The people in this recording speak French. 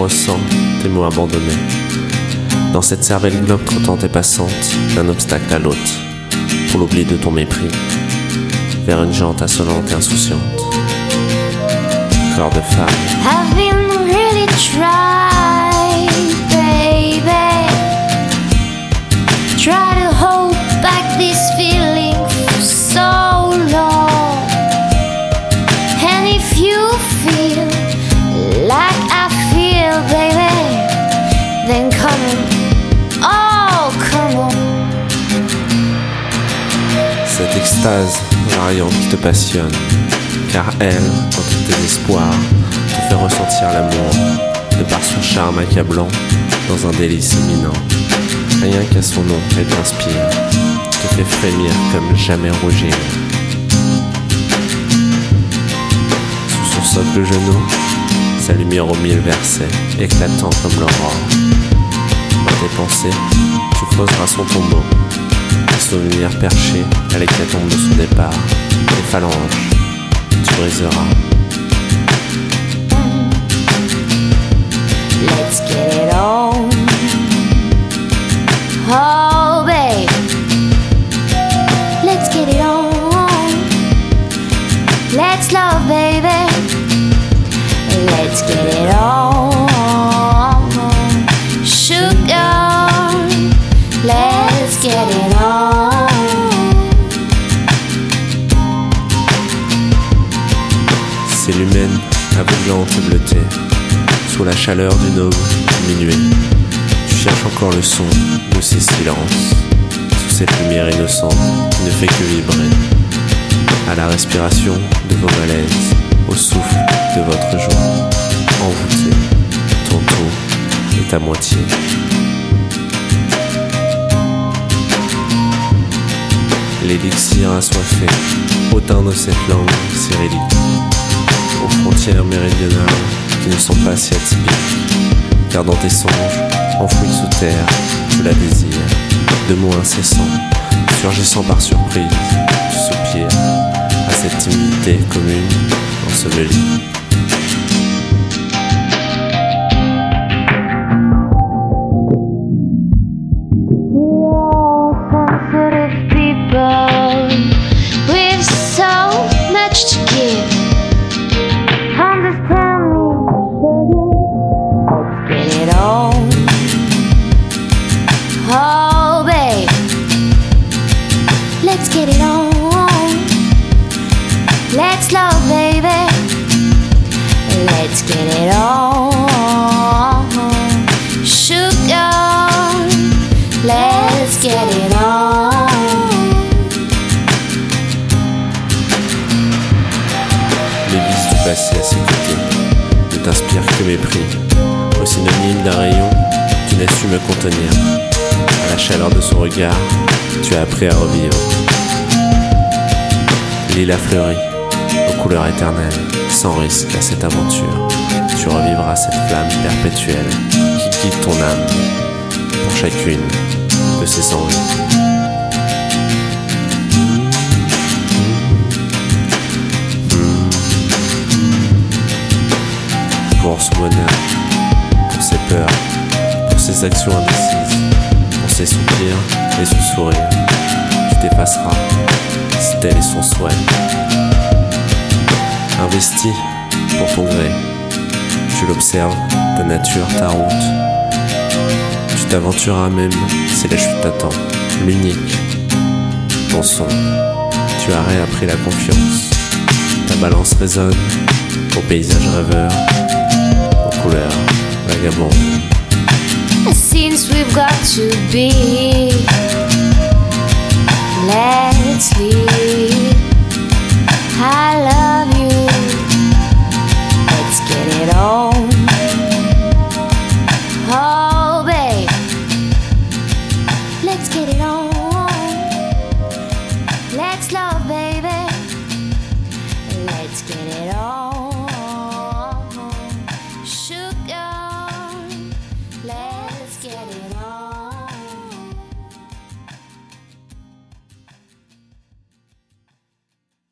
ressens tes mots abandonnés. Dans cette cervelle globe trottante et passante, d'un obstacle à l'autre, pour l'oubli de ton mépris, vers une jante insolente et insouciante. Corps de femme. Extase variante qui te passionne, car elle, dans tout désespoir, te fait ressentir l'amour, de par son charme accablant, dans un délice imminent. Rien qu'à son nom, elle t'inspire, te fait frémir comme jamais rougir. Sous son socle genou, sa lumière aux mille versets, éclatant comme l'aurore. Dans tes pensées, tu creuseras son tombeau, souvenir perché à l'hécatombe de son départ, les phalanges, tu briseras. Let's get it on. Oh, Aveuglante et bleutée, sous la chaleur d'une aube minuit. Tu cherches encore le son de ces silences, sous cette lumière innocente qui ne fait que vibrer. À la respiration de vos malaises, au souffle de votre joie, envoûté, ton tout est à moitié. L'élixir assoiffé, au teint de cette langue cyrillique, aux frontières méridionales qui ne sont pas si atypiques, car dans tes songes, enfouis sous terre, tu la désires, de mots incessants, surgissant par surprise, tu soupires à cette timidité commune ensevelie. Let's get it on. Let's love, baby. Let's get it on. Sugar. Let's get it on. Vices du passé à ses côtés ne t'inspirent que mépris, au synonyme d'un rayon, tu n'as su me contenir. À la chaleur de son regard, tu as appris à revivre. L'île a fleuri, aux couleurs éternelles, sans risque à cette aventure. Tu revivras cette flamme perpétuelle qui guide ton âme pour chacune de ses envies. Pour son bonheur, pour ses peurs, pour ses actions indécises, pour ses soupirs et ce sourire, tu t'effaceras si tel est son souhait. Investi pour ton gré, tu l'observes, ta nature, ta route. Tu t'aventureras même si la chute t'attend, l'unique, ton son. Tu as réappris la confiance, ta balance résonne, ton paysage rêveur, aux couleurs vagabondes. Since we've got to be, let's leave.